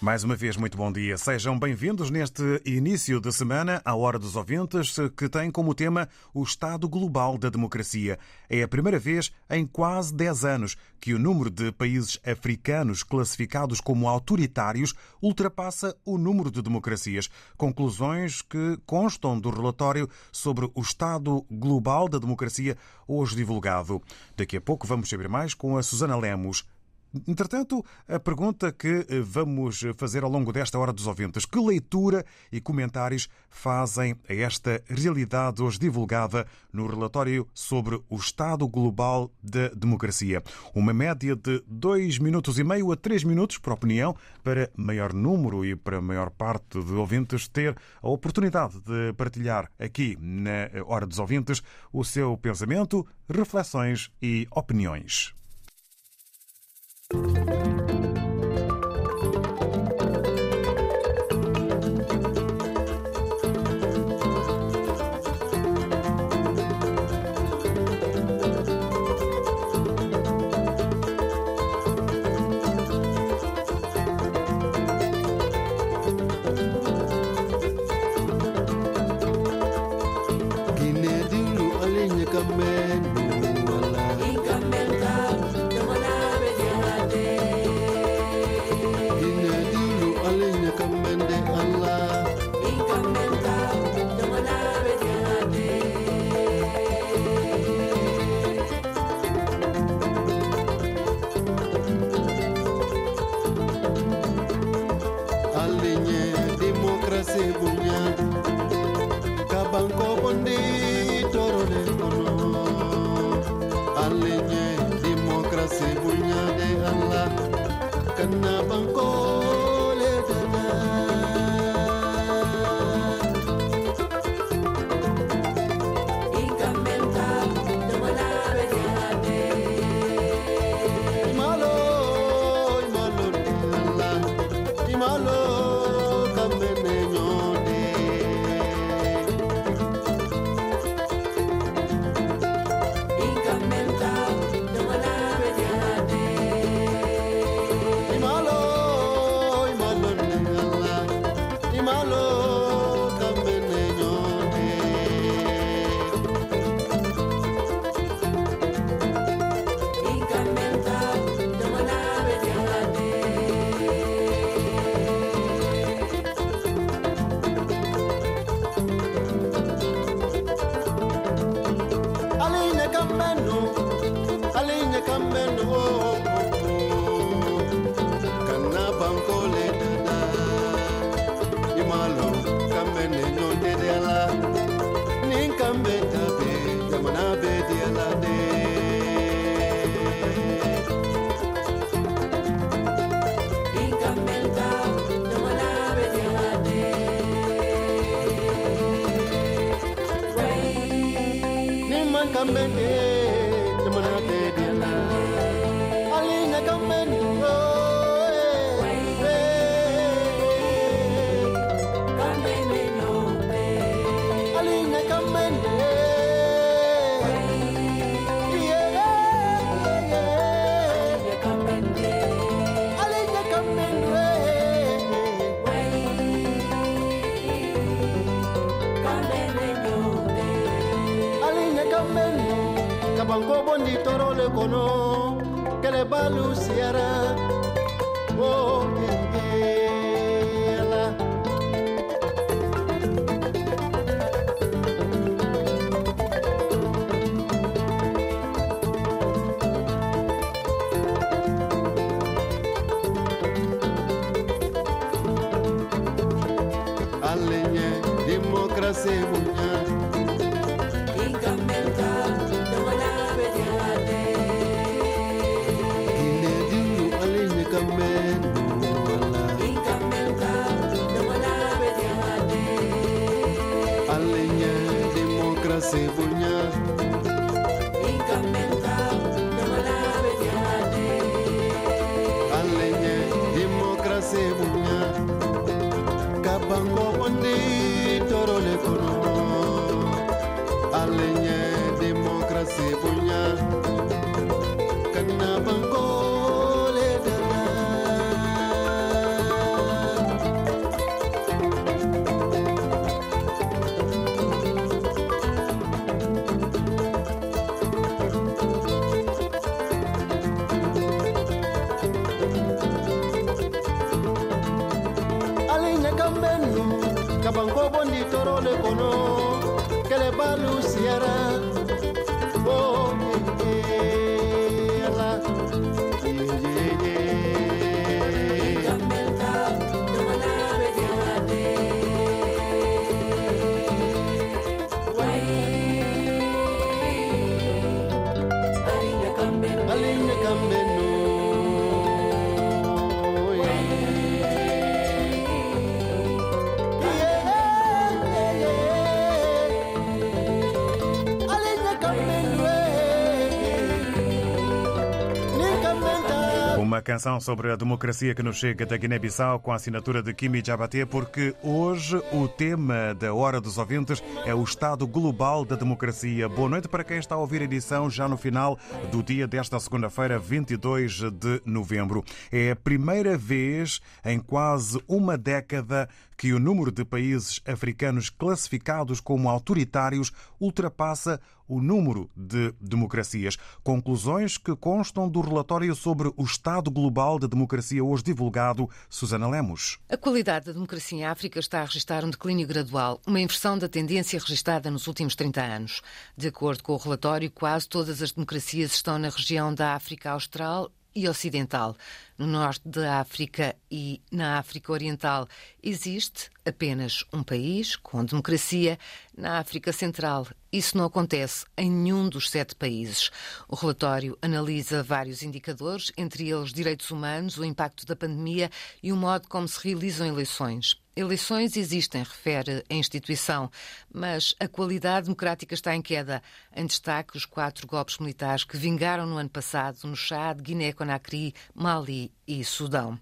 Mais uma vez, muito bom dia. Sejam bem-vindos neste início de semana à Hora dos Ouvintes, que tem como tema o estado global da democracia. É a primeira vez em quase 10 anos que o número de países africanos classificados como autoritários ultrapassa o número de democracias. Conclusões que constam do relatório sobre o estado global da democracia, hoje divulgado. Daqui a pouco vamos saber mais com a Susana Lemos. Entretanto, a pergunta que vamos fazer ao longo desta hora dos ouvintes: que leitura e comentários fazem a esta realidade hoje divulgada no relatório sobre o estado global da democracia? Uma média de dois minutos e meio a três minutos por opinião para maior número e para maior parte de ouvintes ter a oportunidade de partilhar aqui na hora dos ouvintes o seu pensamento, reflexões e opiniões. Música banko bondi toro le kono kele balu siara o la canção sobre a democracia que nos chega da Guiné-Bissau com a assinatura de Kimi Jabaté, porque hoje o tema da Hora dos Ouvintes é o estado global da democracia. Boa noite para quem está a ouvir a edição já no final do dia desta segunda-feira, 22 de novembro. É a primeira vez em quase uma década que o número de países africanos classificados como autoritários ultrapassa o número de democracias. Conclusões que constam do relatório sobre o estado global da democracia hoje divulgado, Susana Lemos. A qualidade da democracia em África está a registrar um declínio gradual, uma inversão da tendência registada nos últimos 30 anos. De acordo com o relatório, quase todas as democracias estão na região da África Austral e Ocidental. No norte da África e na África Oriental existe apenas um país com democracia. Na África Central, isso não acontece em nenhum dos sete países. O relatório analisa vários indicadores, entre eles direitos humanos, o impacto da pandemia e o modo como se realizam eleições. Eleições existem, refere a instituição, mas a qualidade democrática está em queda. Em destaque, os quatro golpes militares que vingaram no ano passado no Chad, Guiné-Conakry, Mali e Sudão.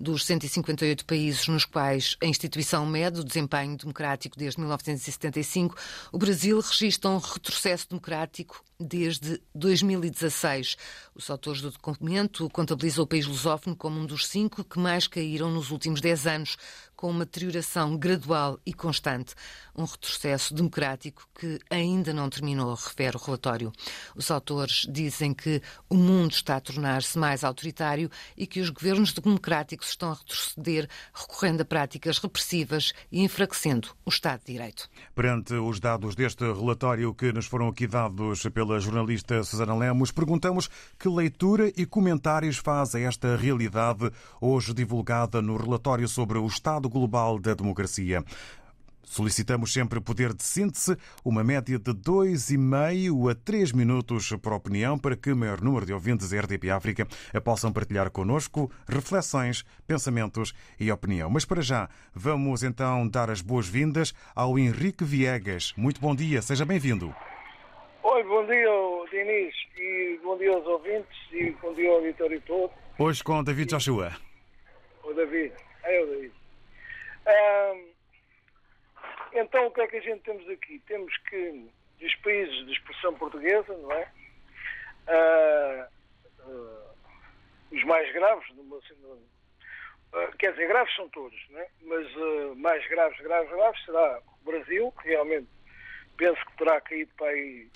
Dos 158 países nos quais a instituição mede o desempenho democrático desde 1975, o Brasil registra um retrocesso democrático desde 2016. Os autores do documento contabilizam o país lusófono como um dos cinco que mais caíram nos últimos dez anos, com uma deterioração gradual e constante. Um retrocesso democrático que ainda não terminou, refere o relatório. Os autores dizem que o mundo está a tornar-se mais autoritário e que os governos democráticos estão a retroceder, recorrendo a práticas repressivas e enfraquecendo o Estado de Direito. Perante os dados deste relatório que nos foram aqui dados pela jornalista Susana Lemos, perguntamos que leitura e comentários faz a esta realidade hoje divulgada no relatório sobre o Estado Global da Democracia. Solicitamos sempre poder de síntese, uma média de dois e meio a três minutos por opinião, para que o maior número de ouvintes da RDP África possam partilhar connosco reflexões, pensamentos e opinião. Mas para já, vamos então dar as boas-vindas ao Henrique Viegas. Muito bom dia, seja bem-vindo. Oi, bom dia, Diniz, e bom dia aos ouvintes, e bom dia ao auditório todo. Hoje com David Joshua. O David, é o David. Então, o que é que a gente temos aqui? Temos que, dos países de expressão portuguesa, não é? Ah, ah, os mais graves, numa- assim, ah, quer dizer, graves são todos, não é? Mas ah, mais graves, graves, graves será o Brasil, que realmente penso que terá caído para aí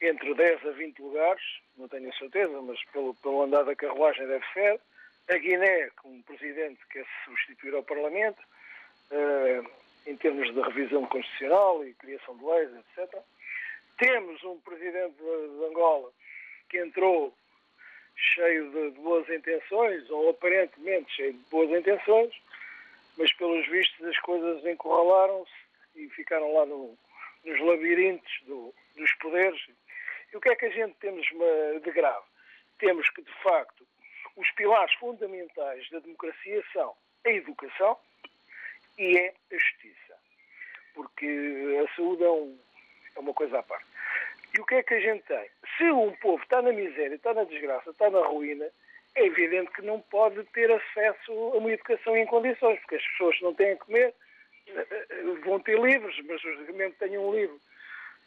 entre 10 a 20 lugares, não tenho a certeza, mas pelo, pelo andar da carruagem deve ser. A Guiné, com um presidente que quer substituir ao Parlamento, eh, em termos de revisão constitucional e criação de leis, etc. Temos um presidente de, Angola que entrou cheio de, boas intenções, ou aparentemente cheio de boas intenções, mas pelos vistos as coisas encurralaram-se e ficaram lá no, nos labirintos do, dos poderes. E o que é que a gente temos de grave? Temos que, de facto, os pilares fundamentais da democracia são a educação e é a justiça. Porque a saúde é, um, é uma coisa à parte. E o que é que a gente tem? Se um povo está na miséria, está na desgraça, está na ruína, é evidente que não pode ter acesso a uma educação em condições, porque as pessoas não têm a comer, eh, vão ter livros, mas os que tenham um livro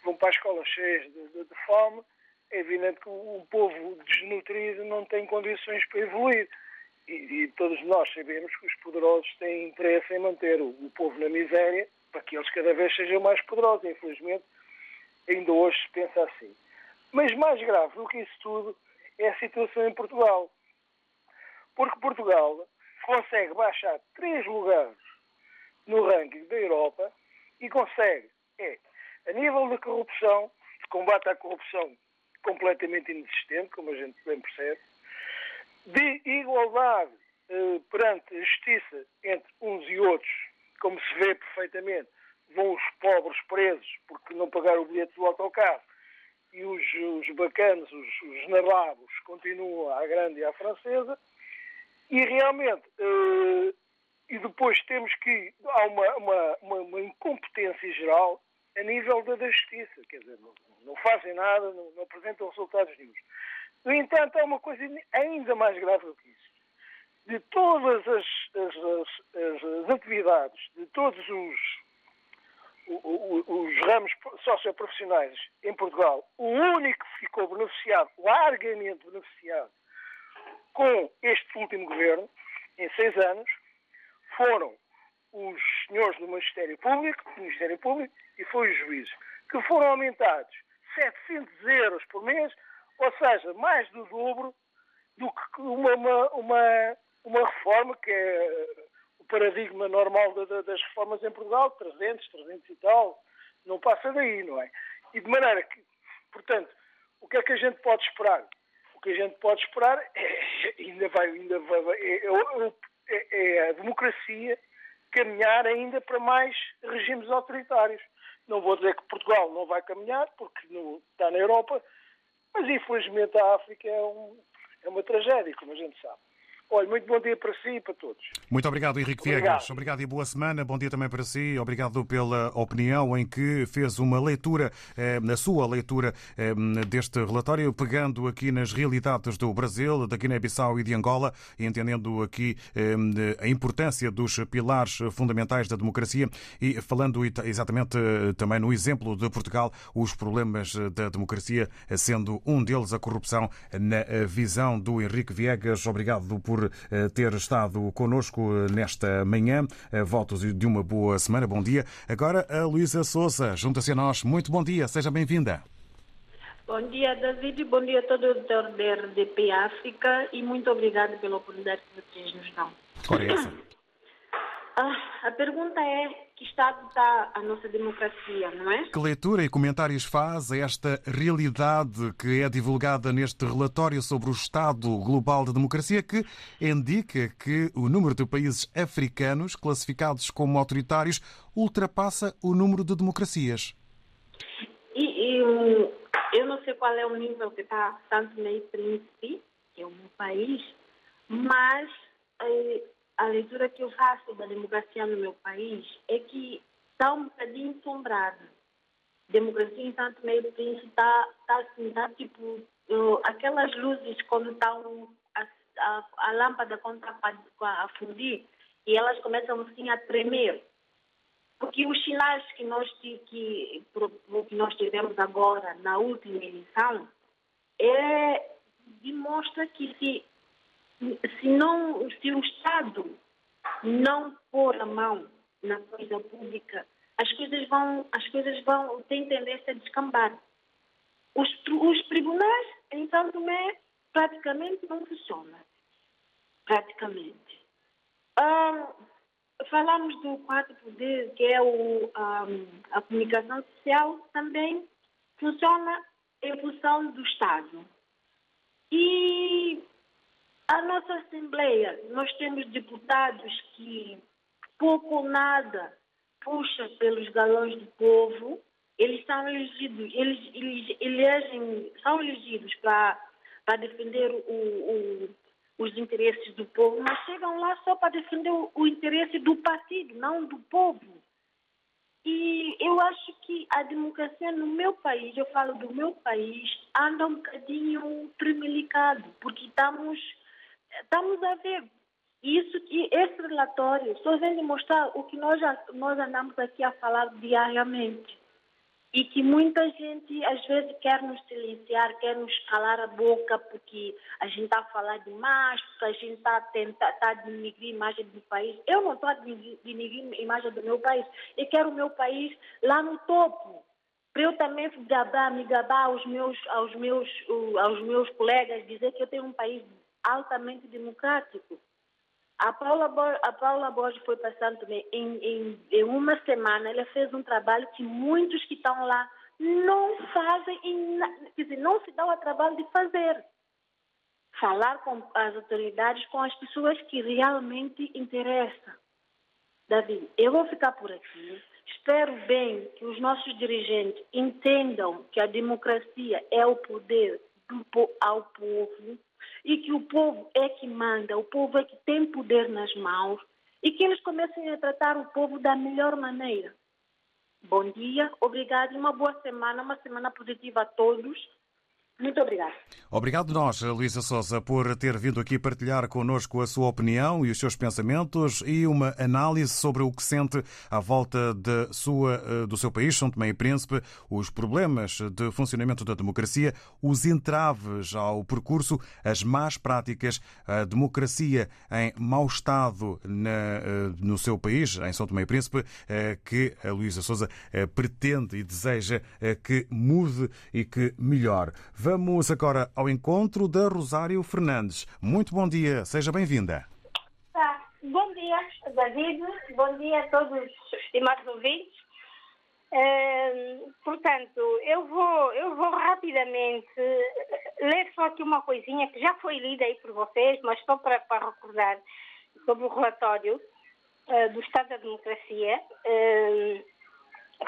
vão para a escola cheios de, de, de fome, é evidente que um povo desnutrido não tem condições para evoluir. E, e, todos nós sabemos que os poderosos têm interesse em manter o, o, povo na miséria para que eles cada vez sejam mais poderosos. Infelizmente, ainda hoje se pensa assim. Mas mais grave do que isso tudo é a situação em Portugal. Porque Portugal consegue baixar três lugares no ranking da Europa e consegue, é, a nível da corrupção, de combate à corrupção completamente inexistente, como a gente bem percebe, de igualdade eh, perante a justiça entre uns e outros, como se vê perfeitamente, vão os pobres presos porque não pagaram o bilhete do autocarro e os, os bacanos, os, os nababos, continuam à grande e à francesa, e realmente, eh, e depois temos que, há uma, uma, uma, uma incompetência geral a nível da, da justiça, quer dizer, não, não fazem nada, não, não, apresentam resultados nenhum. No entanto, há uma coisa ainda mais grave do que isso. De todas as, as, as, as atividades, de todos os, os, os ramos socioprofissionais em Portugal, o único que ficou beneficiado, largamente beneficiado, com este último governo, em seis anos, foram os senhores do Ministério Público, do Ministério Público e foi os juízes, que foram aumentados 700 euros por mês, ou seja, mais do dobro do que uma, uma, uma, uma reforma que é o paradigma normal das reformas em Portugal, 300, 300 e tal, não passa daí, não é? E de maneira que, portanto, o que é que a gente pode esperar? O que a gente pode esperar é, ainda vai, ainda vai, é, é, é a democracia caminhar ainda para mais regimes autoritários. Não vou dizer que Portugal não vai caminhar, porque não, está na Europa, mas infelizmente a África é, um, é uma tragédia, como a gente sabe. Olha, muito bom dia para si e para todos. Muito obrigado, Henrique obrigado. Viegas. Obrigado e boa semana. Bom dia também para si. Obrigado pela opinião em que fez uma leitura, eh, na sua leitura eh, deste relatório, pegando aqui nas realidades do Brasil, da Guiné-Bissau e de Angola, entendendo aqui eh, a importância dos pilares fundamentais da democracia e falando exatamente também no exemplo de Portugal, os problemas da democracia, sendo um deles a corrupção na visão do Henrique Viegas. Obrigado por por eh, ter estado connosco eh, nesta manhã. Eh, votos de uma boa semana. Bom dia. Agora a Luísa Souza junta-se a nós. Muito bom dia. Seja bem-vinda. Bom dia, David. Bom dia a todo o da RDP África e muito obrigada pela oportunidade que vocês nos dão. Ora, essa. Ah, a pergunta é que estado está a nossa democracia, não é? Que leitura e comentários faz a esta realidade que é divulgada neste relatório sobre o estado global da democracia que indica que o número de países africanos classificados como autoritários ultrapassa o número de democracias? E, e eu não sei qual é o nível que está Santo Meio Príncipe, que é o meu país, mas eh, a leitura que eu faço da democracia no meu país é que está um bocadinho assombrada. Democracia em Meio Príncipe está, está assim, está tipo, uh, aquelas luzes quando estão, a, a, a lâmpada quando está a, a fundir e elas começam assim a tremer. Porque os sinais que nós, que, que nós tivemos agora na última eleição é, demonstra que se se não, se o Estado não pôr a mão na coisa pública, as coisas vão, as coisas vão, têm tendência a descambar. Os, os tribunais em São Tomé praticamente não funcionam. Praticamente. falamos do quarto poder, que é o, a comunicação social, também funciona em função do Estado. E a nossa Assembleia, nós temos deputados que pouco ou nada puxa pelos galões do povo, eles são elegidos, eles, eles são elegidos para defender o, o, os interesses do povo, mas chegam lá só para defender o, o interesse do partido, não do povo. E eu acho que a democracia no meu país, eu falo do meu país, anda um bocadinho tremelicado, porque estamos, estamos a ver isso que esse relatório só vem demonstrar o que nós, nós andamos aqui a falar diariamente. E que muita gente, às vezes, quer nos silenciar, quer nos calar a boca, porque a gente está a falar demais, porque a gente está a tentar tá a denigrir a imagem do país. Eu não estou a denigrir a imagem do meu país. Eu quero o meu país lá no topo. Para eu também gabar, me gabar aos meus, aos, meus, aos meus colegas, dizer que eu tenho um país altamente democrático. A Paula, a Paula Borges foi passando também em, em, em, uma semana, ela fez um trabalho que muitos que estão lá não fazem, quer dizer, não se dão o trabalho de fazer. Falar com as autoridades, com as pessoas que realmente interessam. Davi, eu vou ficar por aqui. Espero bem que os nossos dirigentes entendam que a democracia é o poder do, ao povo e que o povo é que manda, o povo é que tem poder nas mãos e que eles comecem a tratar o povo da melhor maneira. Bom dia, obrigado e uma boa semana, uma semana positiva a todos. Muito obrigado. Obrigado nós, Luísa Souza, por ter vindo aqui partilhar connosco a sua opinião e os seus pensamentos e uma análise sobre o que sente à volta de sua, eh, do seu país, São Tomé e Príncipe, os problemas de funcionamento da democracia, os entraves ao percurso, as más práticas, a democracia em mau estado na, eh, no seu país, em São Tomé e Príncipe, eh, que a Luísa Souza pretende e deseja que mude e que melhore. Vamos agora ao encontro da Rosário Fernandes. Muito bom dia, seja bem-vinda. Tá. Bom dia, David. Bom dia a todos os estimados ouvintes. Uh, portanto, eu vou, eu vou rapidamente ler só aqui uma coisinha que já foi lida aí por vocês, mas só para, para recordar sobre o relatório uh, do Estado da Democracia.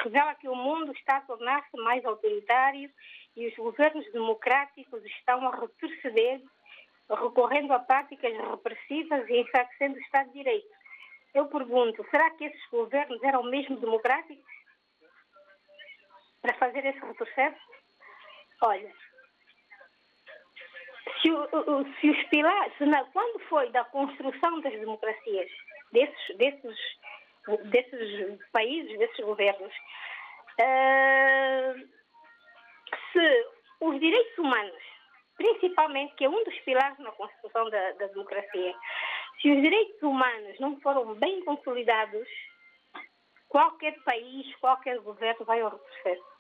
Revela que o mundo está a tornar-se mais autoritário e os governos democráticos estão a retroceder, recorrendo a práticas repressivas e enfraquecendo o Estado de Direito. Eu pergunto, será que esses governos eram mesmo democráticos para fazer esse retrocesso? Olha, se, se os pilares, se na, quando foi da construção das democracias desses, desses, desses países, desses governos, uh, se os direitos humanos, principalmente, que é um dos pilares na construção da, da democracia, se os direitos humanos não foram bem consolidados, qualquer país, qualquer governo vai ao retrocesso.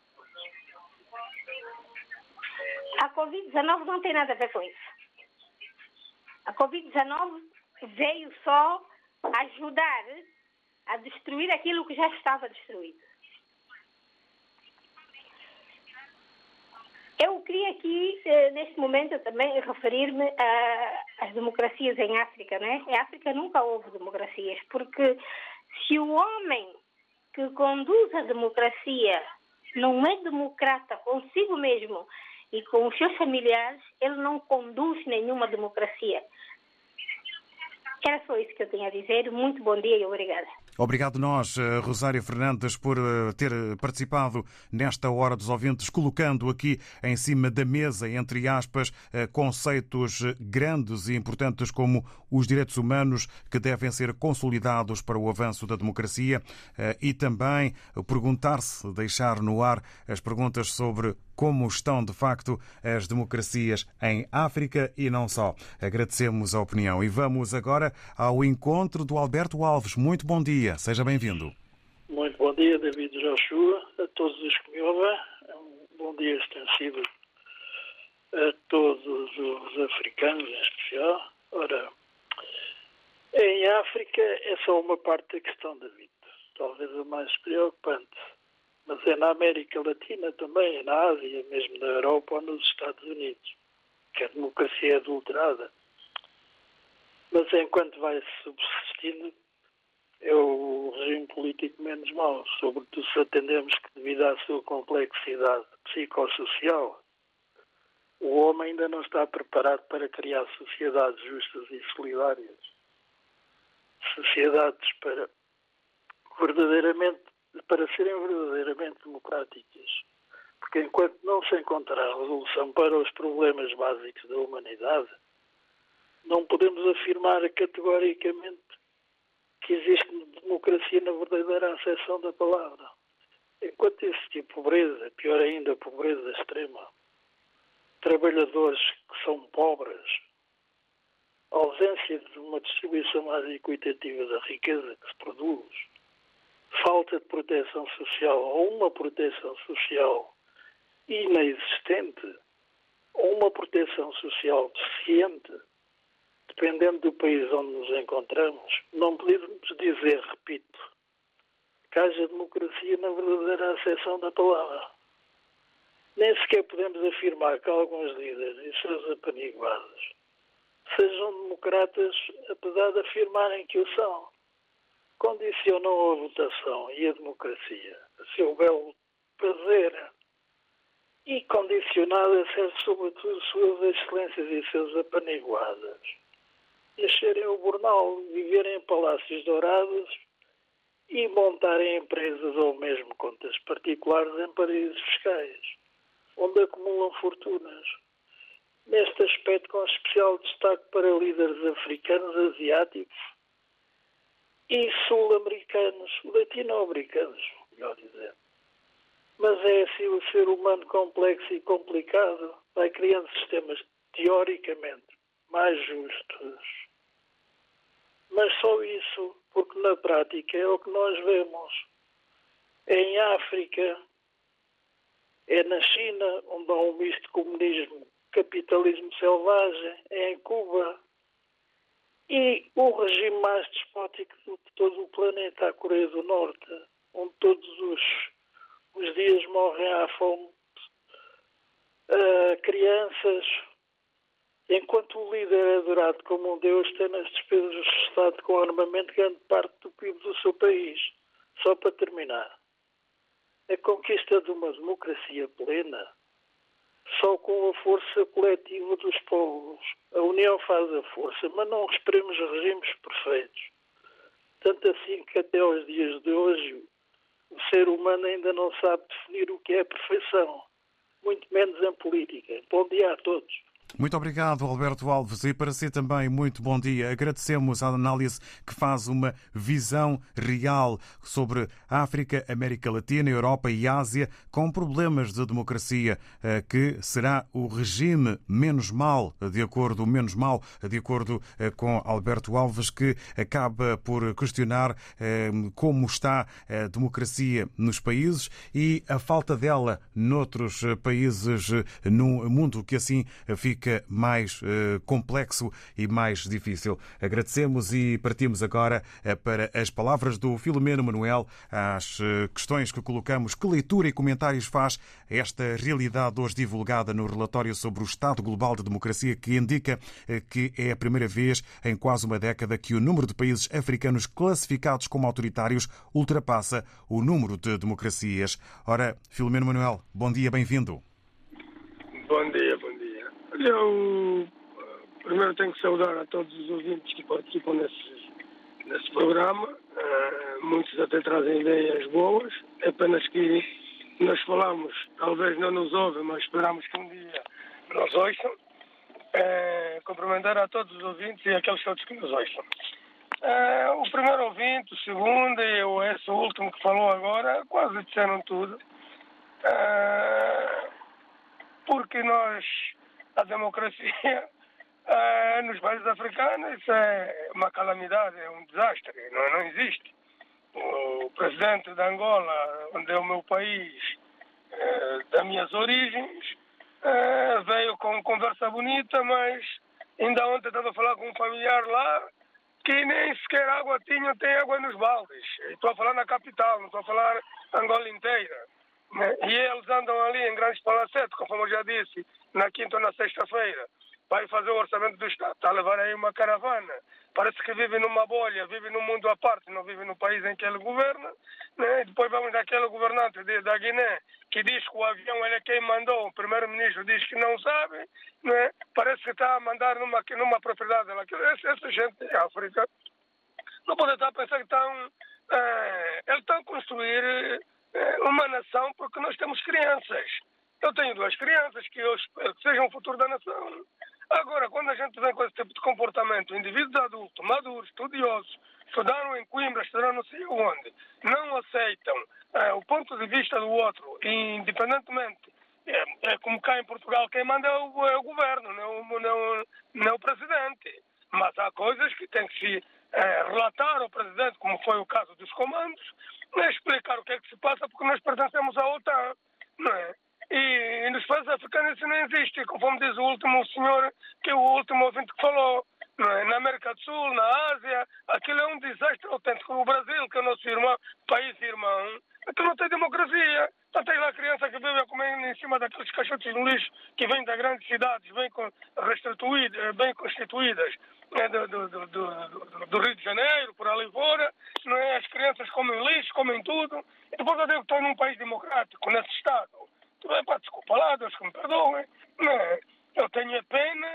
A Covid-19 não tem nada a ver com isso. A Covid-19 veio só ajudar a destruir aquilo que já estava destruído. Eu queria aqui, eh, neste momento, também referir-me às democracias em África. Né? Em África nunca houve democracias, porque se o homem que conduz a democracia não é democrata consigo mesmo e com os seus familiares, ele não conduz nenhuma democracia. Era só isso que eu tinha a dizer. Muito bom dia e obrigada. Obrigado nós, eh, Rosário Fernandes, por eh, ter participado nesta Hora dos Ouvintes, colocando aqui em cima da mesa, entre aspas, eh, conceitos grandes e importantes como os direitos humanos que devem ser consolidados para o avanço da democracia e também perguntar-se, deixar no ar as perguntas sobre como estão de facto as democracias em África e não só. Agradecemos a opinião e vamos agora ao encontro do Alberto Alves. Muito bom dia, seja bem-vindo. Muito bom dia, David Joshua, a todos os que me ouvem. É um bom dia extensivo a todos os africanos em especial. Ora, em África é só uma parte da questão, David, talvez a mais preocupante mas é na América Latina também, é na Ásia, mesmo na Europa ou nos Estados Unidos, que a democracia é adulterada. Mas enquanto vai subsistindo, é o regime político menos mau, sobretudo se atendemos que devido à sua complexidade psicossocial, o homem ainda não está preparado para criar sociedades justas e solidárias. Sociedades para verdadeiramente para serem verdadeiramente democráticas. Porque enquanto não se encontrar resolução para os problemas básicos da humanidade, não podemos afirmar categoricamente que existe democracia na verdadeira acessão da palavra. Enquanto existir pobreza, pior ainda, pobreza extrema, trabalhadores que são pobres, ausência de uma distribuição mais equitativa da riqueza que se produz, falta de proteção social ou uma proteção social inexistente ou uma proteção social deficiente, dependendo do país onde nos encontramos, não podemos dizer, repito, que haja democracia na verdadeira acessão da palavra. Nem sequer podemos afirmar que alguns líderes e seus apaniguados sejam democratas, apesar de afirmarem que o são. Condicionam a votação e a democracia a seu belo prazer e condicionada a ser, sobretudo, suas excelências e seus apaniguadas. Encherem o bornal, viverem em palácios dourados e montarem empresas ou mesmo contas particulares em paraísos fiscais, onde acumulam fortunas. Neste aspecto, com especial destaque para líderes africanos, asiáticos e sul-americanos, latino-americanos, melhor dizendo. Mas é assim o ser humano complexo e complicado, vai criando sistemas teoricamente mais justos. Mas só isso, porque na prática é o que nós vemos. É em África, é na China, onde há um misto de comunismo, capitalismo selvagem, é em Cuba. E o regime mais despótico de todo o planeta, a Coreia do Norte, onde todos os, os dias morrem à fome uh, crianças, enquanto o líder é adorado como um Deus, tem nas despesas do Estado com armamento grande parte do PIB do seu país. Só para terminar, a conquista de uma democracia plena só com a força coletiva dos povos. A união faz a força, mas não esperemos regimes perfeitos. Tanto assim que até aos dias de hoje o ser humano ainda não sabe definir o que é perfeição, muito menos em política. Bom dia a todos. Muito obrigado, Alberto Alves. E para si também, muito bom dia. Agradecemos a análise que faz uma visão real sobre África, América Latina, Europa e Ásia, com problemas de democracia, eh, que será o regime menos mal, de acordo, menos mal, de acordo eh, com Alberto Alves, que acaba por questionar eh, como está a democracia nos países e a falta dela noutros países no mundo, que assim fica fica mais uh, complexo e mais difícil. Agradecemos e partimos agora uh, para as palavras do Filomeno Manuel, às uh, questões que colocamos. Que leitura e comentários faz esta realidade hoje divulgada no relatório sobre o Estado Global de Democracia, que indica que é a primeira vez em quase uma década que o número de países africanos classificados como autoritários ultrapassa o número de democracias. Ora, Filomeno Manuel, bom dia, bem-vindo. Bom dia. Eu primeiro tenho que saudar a todos os ouvintes que participam nesse, nesse programa. Uh, muitos até trazem ideias boas. É apenas que nós falamos, talvez não nos ouvem, mas esperamos que um dia nos ouçam. Uh, cumprimentar a todos os ouvintes e aqueles todos que nos ouçam. Uh, o primeiro ouvinte, o segundo e o, esse último que falou agora, quase disseram tudo. Porque nós, a democracia uh, nos países africanos, isso é uma calamidade, é um desastre, não, não existe. O presidente de Angola, onde é o meu país, uh, das minhas origens, veio com conversa bonita, mas ainda ontem estava a falar com um familiar lá que nem sequer água tinha, tem água nos baldes. Estou a falar na capital, não estou a falar Angola inteira. E eles andam ali em grandes palacetes, conforme eu já disse, na quinta ou na sexta-feira. vai fazer o orçamento do Estado, está a levar aí uma caravana. Parece que vive numa bolha, vive num mundo à parte, não vive no país em que ele governa. Né? Depois vamos daquele governante de, da Guiné que diz que o avião ele é quem mandou, o primeiro-ministro diz que não sabe. Né? Parece que está a mandar numa, numa propriedade. Essa, essa gente em África não pode estar a pensar que estão. É, eles estão a construir é, uma nação porque nós temos crianças. Eu tenho duas crianças que eu espero que sejam o futuro da nação. Agora, quando a gente vem com esse tipo de comportamento, indivíduos adultos, maduros, estudiosos, estudaram em Coimbra, estudaram não sei onde, não aceitam é, o ponto de vista do outro, independentemente, é, é, como cá em Portugal, quem manda é o, é o governo, não, não, não o presidente. Mas há coisas que tem que se é, relatar ao presidente, como foi o caso dos comandos, explicar o que é que se passa, porque nós pertencemos à OTAN. Não é? E, e nos países africanos isso não existe, conforme diz o último senhor, que é o último ouvinte que falou. É? Na América do Sul, na Ásia, aquilo é um desastre autêntico. O Brasil, que é o nosso irmão, país irmão, aquilo não tem democracia. Então tem lá criança que vive a comer em cima daqueles caixotes no lixo que vêm das grandes cidades, bem, bem constituídas né, do, do, do, do, Rio de Janeiro, por ali fora. Não é? As crianças comem lixo, comem tudo. E depois eu digo que estou num país democrático, nesse Estado. É, pá, desculpa lá, Deus que me perdoe. Não é? Eu tenho pena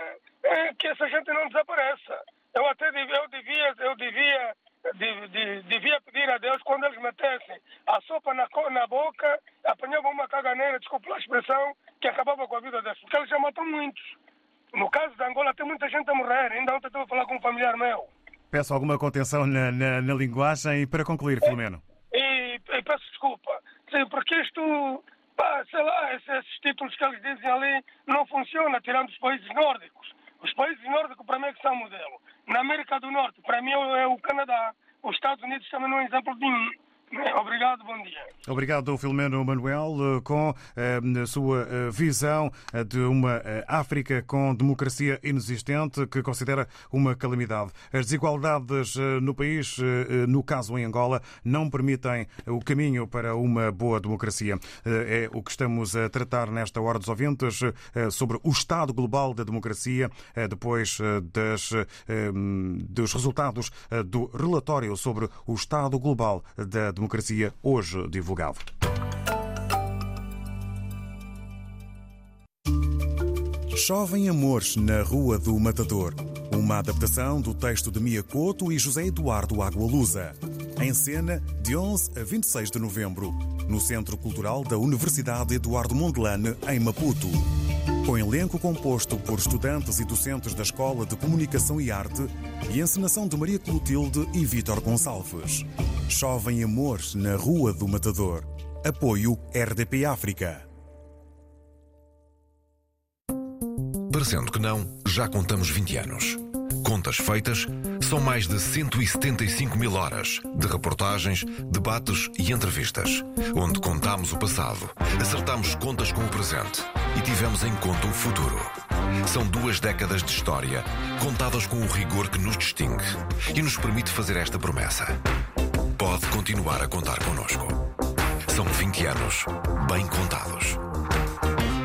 é, que essa gente não desapareça. Eu até devia, eu devia, eu devia, devia, devia pedir a Deus quando eles metessem a sopa na, na boca, apanhavam uma caganeira, desculpa a expressão, que acabava com a vida deles, porque eles já matam muitos. No caso de Angola tem muita gente a morrer, ainda ontem estive a falar com um familiar meu. Peço alguma contenção na, na, na linguagem para concluir, Filomeno. E, e, peço desculpa, Sim, porque isto Pá, sei lá, esses títulos que eles dizem ali não funcionam, tirando os países nórdicos. Os países nórdicos, para mim, é que são modelo. Na América do Norte, para mim, é o Canadá. Os Estados Unidos também não é exemplo de. Obrigado, bom dia. Obrigado, Filomeno Manuel, eh, com eh, a sua eh, visão de uma África com democracia inexistente, que considera uma calamidade. As desigualdades no país, no caso em Angola, não permitem o caminho para uma boa democracia. É o que estamos a tratar nesta hora dos ouvintes sobre o estado global da democracia, depois das, dos resultados do relatório sobre o estado global da democracia, hoje divulgado. Chovem Amores na Rua do Matador. Uma adaptação do texto de Mia Couto e José Eduardo Agualusa. Em cena, de 11 a 26 de novembro, no Centro Cultural da Universidade Eduardo Mondlane, em Maputo. Com elenco composto por estudantes e docentes da Escola de Comunicação e Arte e encenação de Maria Clotilde e Vítor Gonçalves. Chovem amores na Rua do Matador. Apoio RDP África. Parecendo que não, já contamos 20 anos. Contas feitas, são mais de 175 mil horas de reportagens, debates e entrevistas, onde contamos o passado, acertamos contas com o presente e tivemos em conta o futuro. São duas décadas de história, contadas com o rigor que nos distingue e nos permite fazer esta promessa. Pode continuar a contar connosco. São 20 anos bem contados.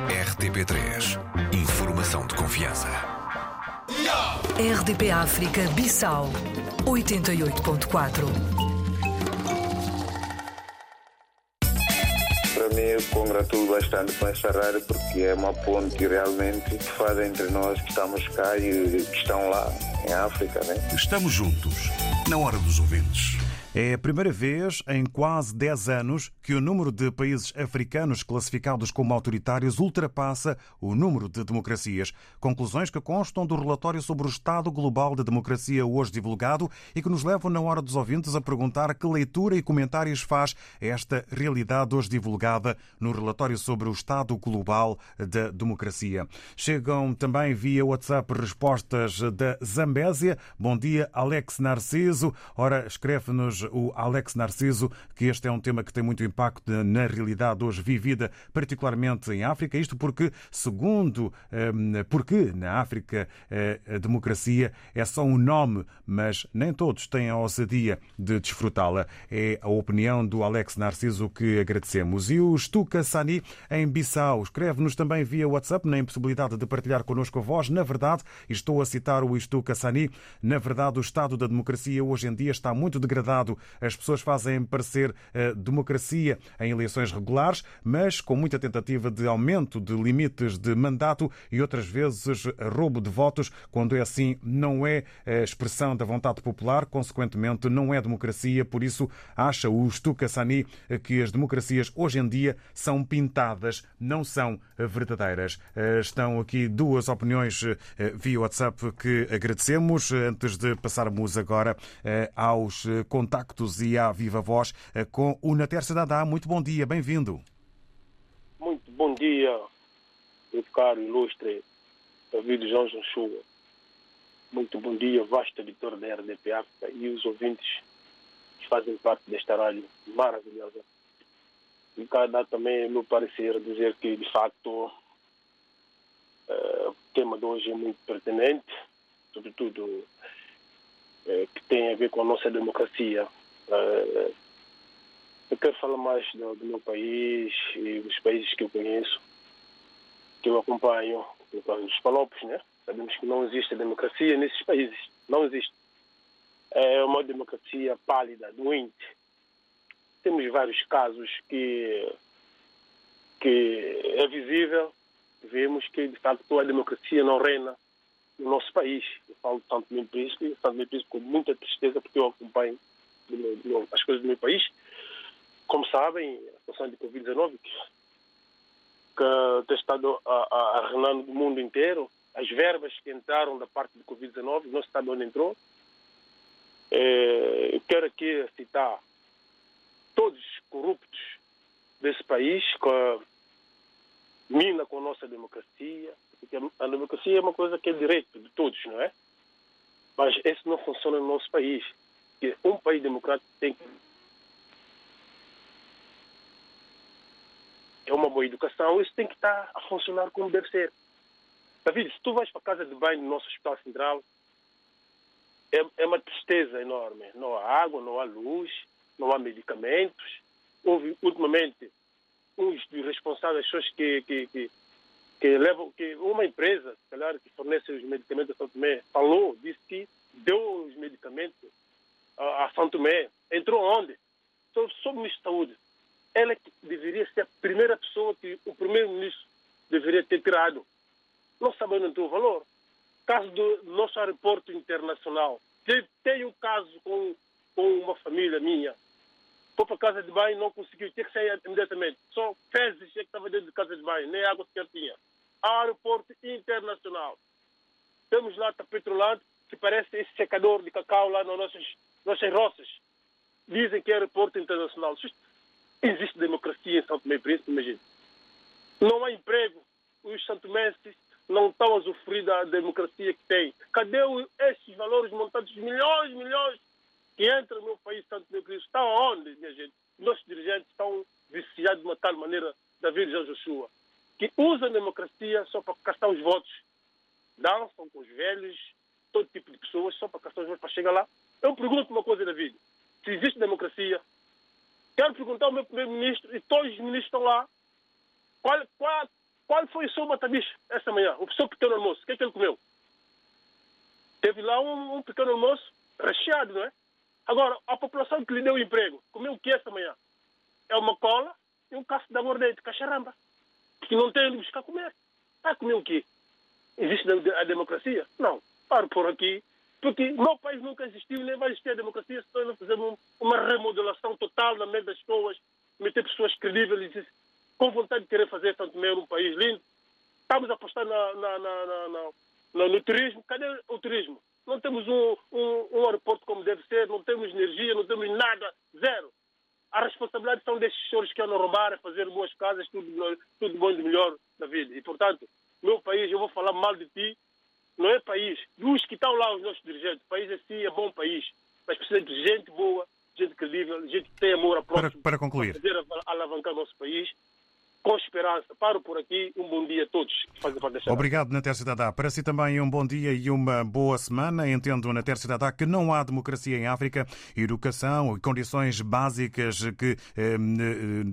RTP3 Informação de confiança. RDP África Bissau 88.4 Para mim, eu congratulo bastante com essa rádio porque é uma ponte realmente que faz entre nós que estamos cá e que estão lá em África. Né? Estamos juntos, na hora dos ouvintes. É a primeira vez em quase 10 anos que o número de países africanos classificados como autoritários ultrapassa o número de democracias. Conclusões que constam do relatório sobre o Estado Global da Democracia hoje divulgado e que nos levam na hora dos ouvintes a perguntar que leitura e comentários faz esta realidade hoje divulgada no relatório sobre o Estado Global da Democracia. Chegam também via WhatsApp respostas da Zambésia. Bom dia, Alex Narciso. Ora, escreve-nos nós o Alex Narciso, que este é um tema que tem muito impacto na realidade hoje vivida, particularmente em África. Isto porque, segundo, ehm, porque na África eh, a democracia é só um nome, mas nem todos têm a ousadia de desfrutá-la. É a opinião do Alex Narciso que agradecemos. E o Stuka Sani, em Bissau, escreve-nos também via WhatsApp, na impossibilidade de partilhar connosco a voz. Na verdade, estou a citar o Stuka Sani, na verdade, o estado da democracia hoje em dia está muito degradado. As pessoas fazem parecer a democracia em eleições regulares, mas com muita tentativa de aumento de limites de mandato e outras vezes roubo de votos. Quando é assim, não é expressão da vontade popular, consequentemente, não é democracia. Por isso, acha o Stuka Sani que as democracias hoje em dia são pintadas, não são verdadeiras. Estão aqui duas opiniões eh, via WhatsApp que agradecemos. Antes de passarmos agora eh, aos contactos e à viva voz eh, com o Nater Cidadá. Muito bom dia, bem-vindo. Muito bom dia, meu caro ilustre David João Joshua. Muito bom dia, vasto editor da RDP África e os ouvintes que fazem parte desta rádio maravilhosa. E cada também, meu parecer, dizer que, de facto, uh, o tema de hoje é muito pertinente, sobretudo que tem a ver com a nossa democracia. Uh, eu quero falar mais do, meu país e dos países que eu conheço, que eu acompanho, os Palopes, né? Sabemos que não existe democracia nesses países. Não existe. É uma democracia pálida, doente. Temos vários casos que, que é visível. Vemos que, de facto, a democracia não reina no nosso país. Eu falo tanto do meu país, tanto do meu país com muita tristeza, porque eu acompanho as coisas do meu país. Como sabem, a situação de Covid-19, que, que tem estado a, a, a reinar no mundo inteiro, as verbas que entraram da parte do Covid-19, não se sabe onde entrou. É, eu quero aqui citar todos os corruptos desse país que mina com a nossa democracia, porque a democracia é uma coisa que é direito de todos, não é? Mas isso não funciona no nosso país. Porque um país democrático tem que é uma boa educação, isso tem que estar a funcionar como deve ser. David, se tu vais para a casa de banho no nosso Hospital Central, é, é uma tristeza enorme. Não há água, não há luz, não há medicamentos. Houve, ultimamente, uns responsáveis, pessoas que, que, que, que levam, que uma empresa, calhar, que fornece os medicamentos a São Tomé, falou, disse que deu os medicamentos a, a São Tomé. Entrou onde? Sobre, sobre o Ministro da Saúde. Ela deveria ser a primeira pessoa que o primeiro-ministro deveria ter tirado não sabendo do valor. Caso do nosso aeroporto internacional. Tem um caso com, com uma família minha. Foi para casa de banho, não conseguiu, tinha que sair imediatamente. Só fezes é que estava dentro de casa de banho, nem água sequer tinha. Aeroporto internacional. Temos lá Tapetrolante, que parece esse secador de cacau lá nas nossas, nossas roças. Dizem que é aeroporto internacional. Existe democracia em São Tomé e Príncipe, imagina. Não há emprego. Os santomenses não estão a usufruir da democracia que têm. Cadê esses valores montados, milhões, milhões, que entram no país, Santo Meu Cristo? Estão onde, minha gente? Nossos dirigentes estão viciados de uma tal maneira, David João Joshua, que usam a democracia só para gastar os votos. Dançam com os velhos, todo tipo de pessoas, só para gastar os votos, para chegar lá. Eu pergunto uma coisa, David. Se existe democracia, quero perguntar ao meu primeiro-ministro, e todos os ministros estão lá, qual, qual, qual foi o seu matabicho esta manhã? O seu pequeno almoço? O que é que ele comeu? Teve lá um, um pequeno almoço recheado, não é? Agora, a população que lhe deu emprego, comeu o que esta manhã? É uma cola e um caço de aguardente, cacharamba. Que não tem onde buscar comer. Vai comer o quê? Existe a democracia? Não. Paro por aqui. Porque no país nunca existiu nem vai existir a democracia se nós não fizermos uma remodelação total na mente das pessoas, meter pessoas credíveis com vontade de querer fazer Santo Tomé um país lindo. Estamos a apostar na, na, na, no turismo. Cadê o turismo? Não temos um, um, um, aeroporto como deve ser, não temos energia, não temos nada, zero. A responsabilidade são destes senhores que andam a roubar, a fazer boas casas, tudo, tudo bom e melhor na vida. E, portanto, meu país, eu vou falar mal de ti, não é país. Dos que estão lá, os nossos dirigentes, o país assim é bom país, mas precisa de gente boa gente credível, gente que tem amor a próximo. Para, para concluir. Para poder alavancar o nosso país com esperança. Paro por aqui. Um bom dia a todos Obrigado, Natércio Dadá. Para si também um bom dia e uma boa semana. Entendo, Natércio Dadá, que não há democracia em África. Educação e condições básicas que eh,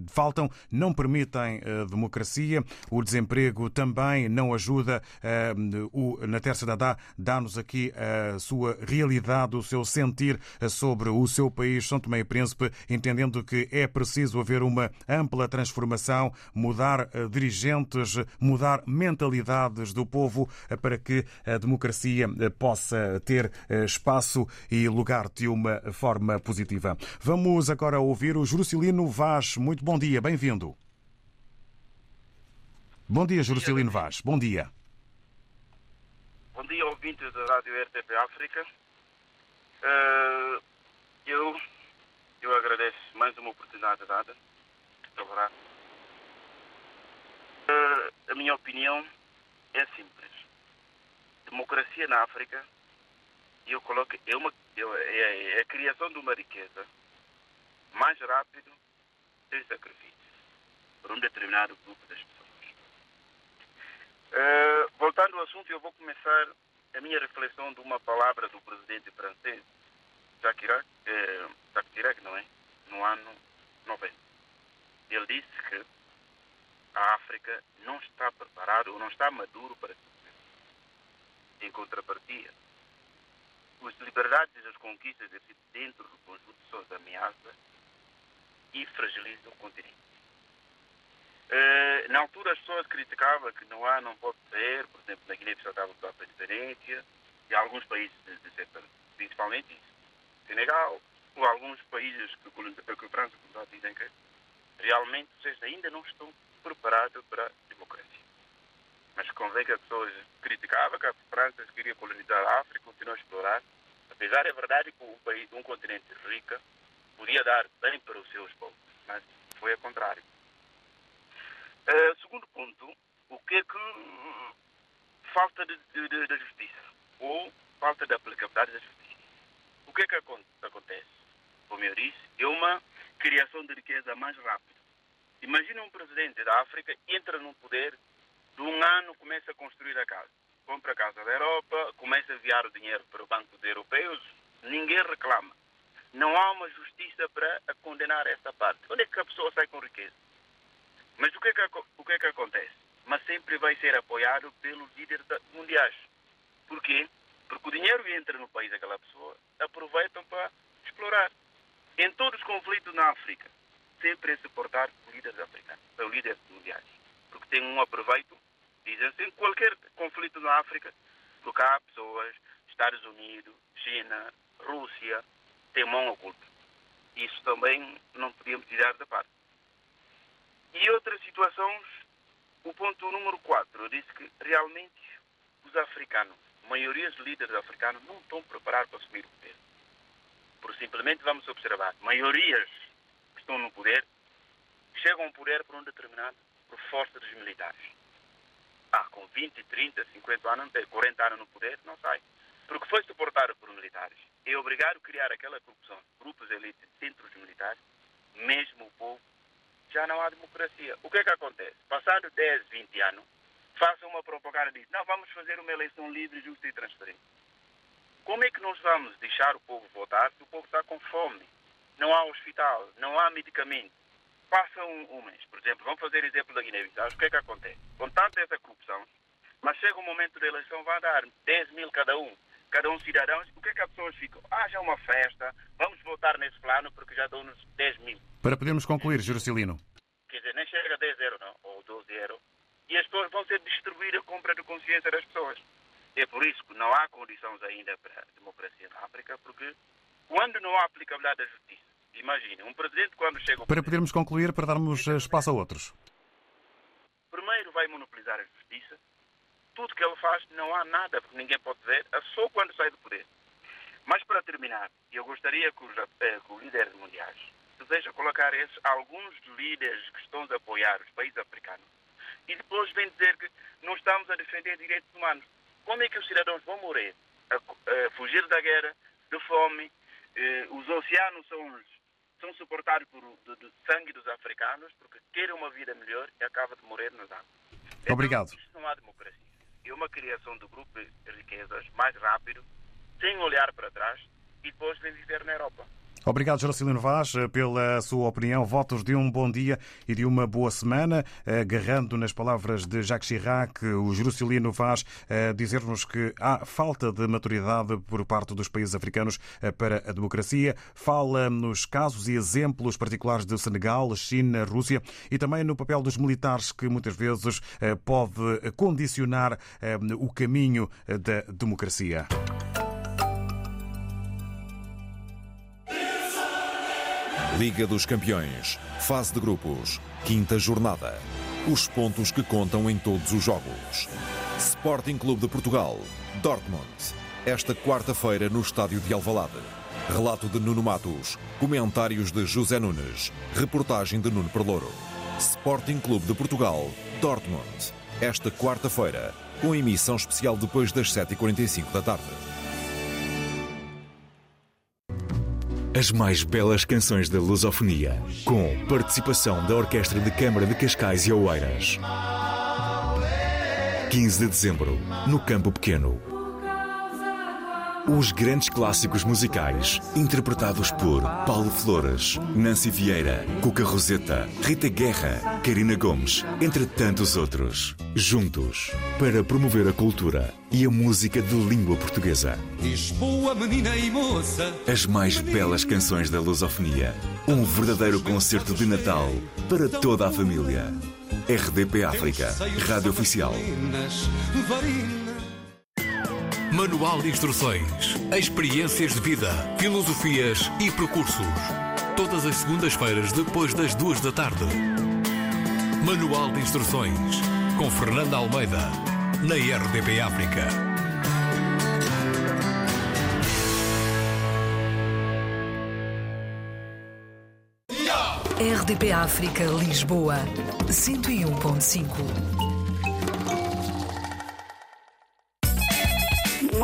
faltam não permitem a democracia. O desemprego também não ajuda. Eh, o Natércio Dadá dá-nos aqui a sua realidade, o seu sentir sobre o seu país, São Tomé e Príncipe, entendendo que é preciso haver uma ampla transformação mudar eh, dirigentes, mudar mentalidades do povo eh, para que a democracia eh, possa ter espaço e lugar de uma forma positiva. Vamos agora ouvir o Jurcilino Vaz. Muito bom dia, bem-vindo. Bom dia, Jurcilino Vaz. Bom dia. Bom dia, ouvintes da Rádio RTP África. eu, eu agradeço mais uma oportunidade dada de a minha opinião é simples. Democracia na África, eu coloco, é, uma, é, é a criação de uma riqueza mais rápido, sem sacrifício, por um determinado grupo das pessoas. Uh, voltando ao assunto, eu vou começar a minha reflexão de uma palavra do presidente francês, Jacques Chirac, eh, Jacques Chirac não é? No ano 90. Ele disse que a África não está preparado ou não está maduro para Em contrapartida, as liberdades e as conquistas dentro do conjunto são ameaças e fragilizam o continente. Uh, na altura as pessoas criticavam que não há, não pode ser, por exemplo, na Guiné-Bissau estava a independência, e alguns países principalmente isso. Senegal, ou alguns países que, que a França dizem que realmente vocês ainda não estão preparado para a democracia. Mas convém que as pessoas criticavam que a França queria colonizar a África, continuou a explorar. Apesar é verdade que um, país, um continente rico podia dar bem para os seus povos, mas foi ao contrário. Uh, segundo ponto, o que é que falta de, de, de, justiça ou falta de aplicabilidade da justiça. O que é que acontece? Como eu disse, é uma criação de riqueza mais rápida. Imagina um presidente da África entra no poder, de um ano começa a construir a casa. Compra a casa da Europa, começa a enviar o dinheiro para os bancos europeus, ninguém reclama. Não há uma justiça para condenar essa parte. Onde é que a pessoa sai com riqueza? Mas o que é que, o que, é que acontece? Mas sempre vai ser apoiado pelos líderes mundiais. Por quê? Porque o dinheiro entra no país daquela pessoa, aproveitam para explorar. Em todos os conflitos na África, sempre é suportar líderes africanos, os líderes mundiais. Porque tem um aproveito, dizem assim, qualquer conflito na África, porque há pessoas, Estados Unidos, China, Rússia, tem mão oculta. Isso também não podíamos tirar da parte. E outras situações, o ponto número 4, eu disse que realmente os africanos, a maioria dos líderes africanos não estão preparados para assumir o poder. Por simplesmente vamos observar, maiorias estão no poder chegam ao poder por um determinado, por força dos militares. Ah, com 20, 30, 50 anos, 40 anos no poder, não sai. Porque foi suportado por militares. É obrigado a criar aquela corrupção, grupos elite dentro dos militares, mesmo o povo, já não há democracia. O que é que acontece? Passado 10, 20 anos, façam uma propaganda e dizem, não, vamos fazer uma eleição livre, justa e transparente. Como é que nós vamos deixar o povo votar se o povo está com fome? Não há hospital, não há medicamento passa um, um, mês, por exemplo, vamos fazer exemplo da Guiné-Bissau, o que é que acontece? Com tanta essa corrupção, mas chega um momento da eleição, vai dar 10 mil cada um, cada um cidadão, o que é que as pessoas ficam? Ah, já é uma festa, vamos votar nesse plano porque já dão-nos 10 mil. Para podermos concluir, Jurcilino. Quer dizer, nem chega a 10 euros, não, ou 12 euros, e as pessoas vão ser distribuídas a compra de consciência das pessoas. É por isso que não há condições ainda para a democracia na África, porque quando não há aplicabilidade da justiça, Imagine, um presidente quando chega... Para podermos concluir, para darmos eh, espaço a outros. Primeiro vai monopolizar a justiça. Tudo que ele faz não há nada, porque ninguém pode ver, é só quando sai do poder. Mas para terminar, eu gostaria que os, eh, que os líderes mundiais desejam colocar esses, alguns líderes que estão a apoiar os países africanos e depois vêm dizer que não estamos a defender direitos humanos. Como é que os cidadãos vão morrer? A, a fugir da guerra, de fome, Eh, os oceanos são, são suportados por de, de sangue dos africanos porque querem uma vida melhor e acabam de morrer nas águas. Então, Obrigado. Isto não há democracia. É uma criação do grupo de riquezas mais rápido, sem olhar para trás e depois vem viver na Europa. Obrigado, Joracilino Vaz, pela sua opinião. Votos de um bom dia e de uma boa semana. Agarrando nas palavras de Jacques Chirac, o Joracilino Vaz dizer-nos que há falta de maturidade por parte dos países africanos para a democracia. Fala nos casos e exemplos particulares de Senegal, China, Rússia e também no papel dos militares que muitas vezes pode condicionar o caminho da democracia. Liga dos Campeões, fase de grupos, quinta jornada. Os pontos que contam em todos os jogos. Sporting Clube de Portugal, Dortmund. Esta quarta-feira no estádio de Alvalade. Relato de Nuno Matos, comentários de José Nunes, reportagem de Nuno Perlouro. Sporting Clube de Portugal, Dortmund. Esta quarta-feira, com emissão especial depois das 7h45 da tarde. As mais belas canções da lusofonia, com participação da Orquestra de Câmara de Cascais e Oeiras. 15 de dezembro, no Campo Pequeno. Os grandes clássicos musicais, interpretados por Paulo Flores, Nancy Vieira, Cuca Roseta, Rita Guerra, Karina Gomes, entre tantos outros. Juntos, para promover a cultura e a música de língua portuguesa. Lisboa, menina e moça. As mais belas canções da lusofonia. Um verdadeiro concerto de Natal para toda a família. RDP África, Rádio Oficial. Manual de Instruções, Experiências de Vida, Filosofias e Percursos. Todas as segundas-feiras, depois das duas da tarde. Manual de Instruções, com Fernanda Almeida, na RDP África. RDP África Lisboa 101.5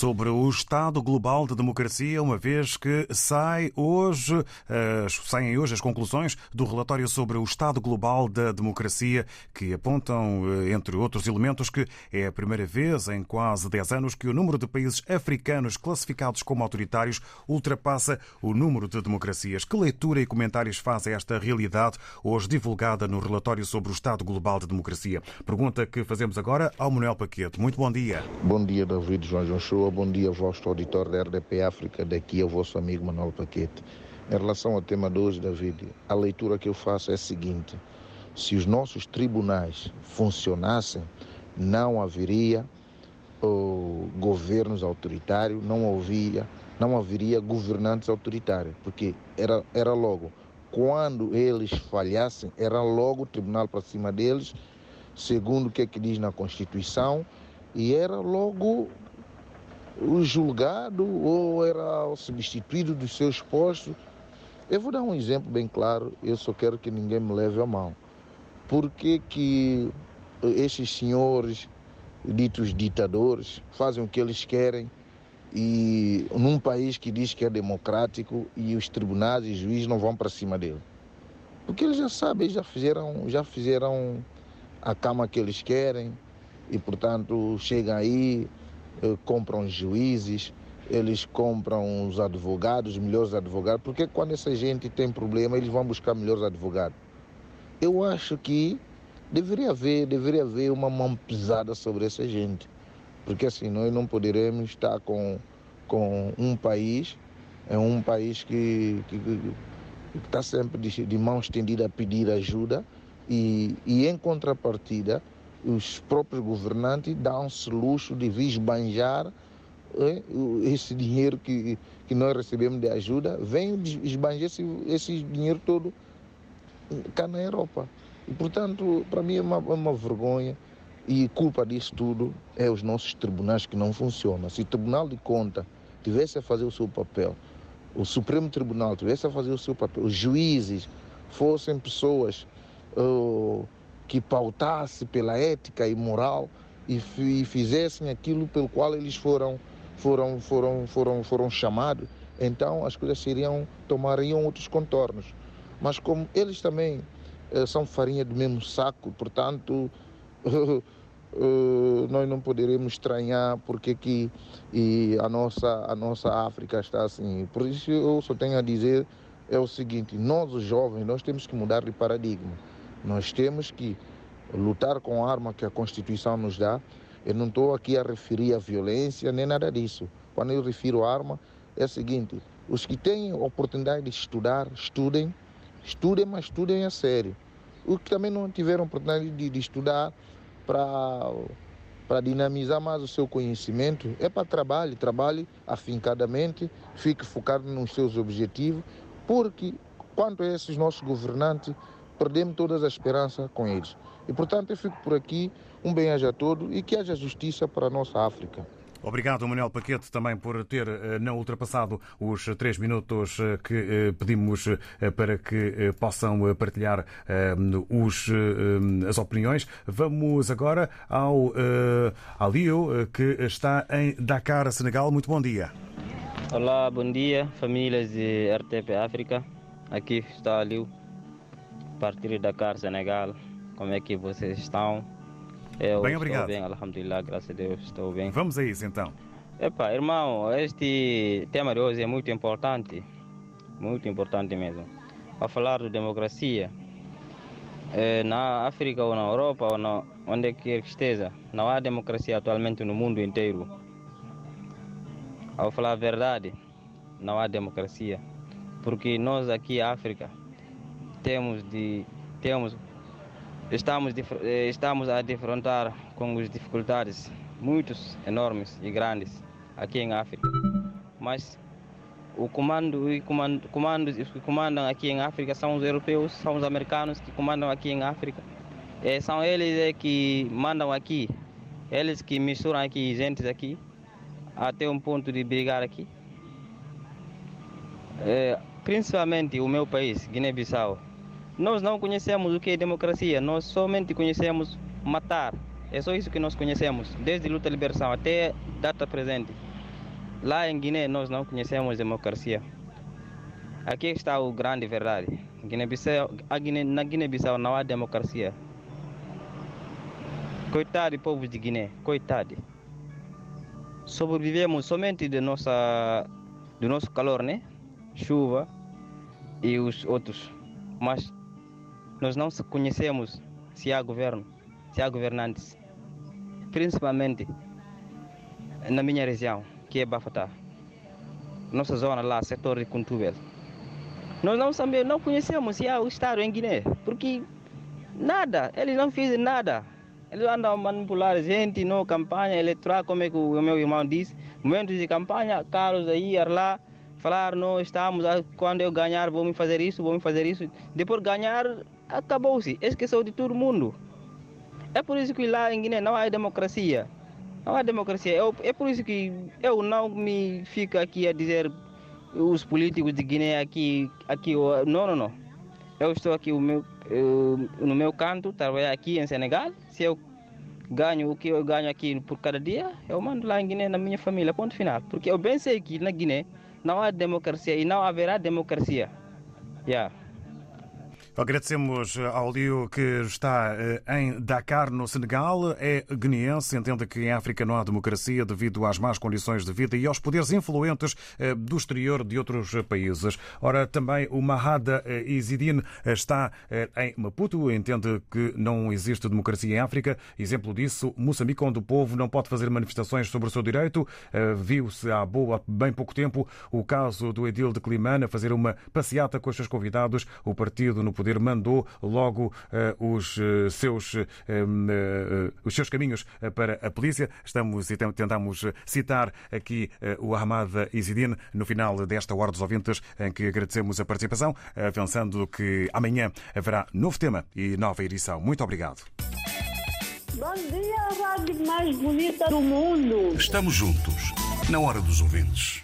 Sobre o estado global de democracia, uma vez que sai hoje, saem hoje as conclusões do relatório sobre o estado global da democracia, que apontam, uh, entre outros elementos, que é a primeira vez em quase 10 anos que o número de países africanos classificados como autoritários ultrapassa o número de democracias. Que leitura e comentários faz esta realidade, hoje divulgada no relatório sobre o estado global de democracia? Pergunta que fazemos agora ao Manuel Paquete. Muito bom dia. Bom dia, David João João Shoa. Bom dia, vosso auditor da RDP África. Daqui é o vosso amigo Manuel Paquete. Em relação ao tema de hoje, David, a leitura que eu faço é a seguinte: se os nossos tribunais funcionassem, não haveria governos autoritários, não haveria, não haveria governantes autoritários, porque era, era logo, quando eles falhassem, era logo o tribunal para cima deles, segundo o que, é que diz na Constituição, e era logo o julgado ou era substituído dos seus postos. Eu vou dar um exemplo bem claro, eu só quero que ninguém me leve a mão. Por que, que esses senhores, ditos ditadores, fazem o que eles querem e num país que diz que é democrático e os tribunais e juízes não vão para cima dele? Porque eles já sabem, já fizeram, já fizeram a cama que eles querem e, portanto, chegam aí, compram juízes, eles compram os advogados, melhores advogados, porque quando essa gente tem problema, eles vão buscar melhores advogados. Eu acho que deveria haver, deveria haver uma mão pesada sobre essa gente, porque assim nós não poderemos estar com, com um país, é um país que, que, que está sempre de, de mão estendida a pedir ajuda e, e em contrapartida os próprios governantes dão-se luxo de esbanjar é, esse dinheiro que, que nós recebemos de ajuda, vem esbanjar esse, esse dinheiro todo cá na Europa. E, portanto, para mim é uma, é uma vergonha e culpa disso tudo é os nossos tribunais que não funcionam. Se o Tribunal de Conta tivesse a fazer o seu papel, o Supremo Tribunal tivesse a fazer o seu papel, os juízes fossem pessoas uh, que pautasse pela ética e moral e, e fizessem aquilo pelo qual eles foram, foram, foram, foram, foram chamados, então as coisas seriam, tomariam outros contornos. Mas como eles também eh, são farinha do mesmo saco, portanto, eh, nós não poderemos estranhar porque que e a, nossa, a nossa África está assim. Por isso eu só tenho a dizer é o seguinte, nós os jovens, nós temos que mudar de paradigma. Nós temos que lutar com a arma que a Constituição nos dá. Eu não estou aqui a referir a violência nem nada disso. Quando eu refiro a arma, é o seguinte: os que têm oportunidade de estudar, estudem, estudem, mas estudem a sério. Os que também não tiveram oportunidade de, de estudar para para dinamizar mais o seu conhecimento, é para trabalhe, trabalhe afincadamente, fique focado nos seus objetivos, porque quanto a esses nossos governantes, perdemos todas as esperanças com eles. E portanto eu fico por aqui, um bem-aja a todos e que haja justiça para a nossa África. Obrigado, Manuel Paquete, também por ter eh, não ultrapassado os três minutos eh, que eh, pedimos para que possam partilhar os, as opiniões. Vamos agora ao Alio, que está em Dakar, Senegal. Muito bom dia. Olá, bom dia, famílias de RTP África. Aqui está Alio, partir de Dakar, Senegal. Como é que vocês estão? Eu bem, obrigado. Estou bem, alhamdulillah, graças a Deus, estou bem. Vamos a isso então. Epa, irmão, este tema de hoje é muito importante, muito importante mesmo. Para falar de democracia, é, na África ou na Europa ou na, onde quer que esteja, não há democracia atualmente no mundo inteiro. Ao falar a verdade, não há democracia, porque nós aqui, África, temos de temos estamos, eh, estamos a defrontar com as dificuldades muitos enormes e grandes aqui em África. Mas o comando, o comando, comandos, os que comandam aqui em África são os europeus, são os americanos que comandam aqui em África. É, são eles é, que mandam aqui, eles que misturam aqui gente aqui, até um ponto de brigar aqui. É, principalmente o meu país, Guiné-Bissau, nós não conhecemos o que é democracia, nós somente conhecemos matar. É só isso que nós conhecemos, desde luta de liberação até data presente. Lá em Guiné nós não conhecemos democracia. Aqui está a grande verdade. Guiné Guiné, na Guiné-Bissau não há democracia. Coitado do povo de Guiné, coitado. Sobrevivemos somente de nossa, do nosso calor, né? Chuva e os outros. Mas nós não conhecemos se há governo, se há governantes, principalmente na minha região, que é Bafatá, nossa zona lá, setor de Cuntubel. Nós não sabemos, não conhecemos se há o Estado em Guiné, porque nada, eles não fazem nada. Eles andam a manipular gente na campanha eleitoral, como é que o meu irmão disse, momentos de campanha, caros a ir lá, falar, não estamos, quando eu ganhar vou me fazer isso, vou me fazer isso. Depois ganhar, acabou-se, esqueceu de todo mundo. É por isso que lá em Guiné não há democracia. Não há democracia. Eu, é por isso que eu não me fico aqui a dizer os políticos de Guiné aqui, aqui não, não, não. Eu estou aqui meu, eu, no meu canto, trabalhar aqui em Senegal. Se eu ganho o que eu ganho aqui por cada dia, eu mando lá em Guiné na minha família, ponto final. Porque eu bem sei que na Guiné não há democracia e não haverá democracia. Yeah. Agradecemos ao Lio que está eh, em Dakar, no Senegal. É guineense, entende que em África não há democracia devido às más condições de vida e aos poderes influentes eh, do exterior de outros países. Ora, também o Mahada eh, Izidine está em Maputo, entende que não existe democracia em África. Exemplo disso, Moçambique, onde o povo não pode fazer manifestações sobre o seu direito. Viu-se há boa, bem pouco tempo o caso do Edil de Climana fazer uma passeata com os seus convidados. O partido no poder mandou logo uh, os, uh, seus, uh, os seus caminhos para a polícia. Estamos e tentamos citar aqui o Ahmad Izidine no final desta Hora dos Ouvintes, em que agradecemos a participação, pensando que amanhã haverá novo tema e nova edição. Muito obrigado. Bom dia, a rádio mais bonita do mundo. Estamos juntos, na Hora dos Ouvintes.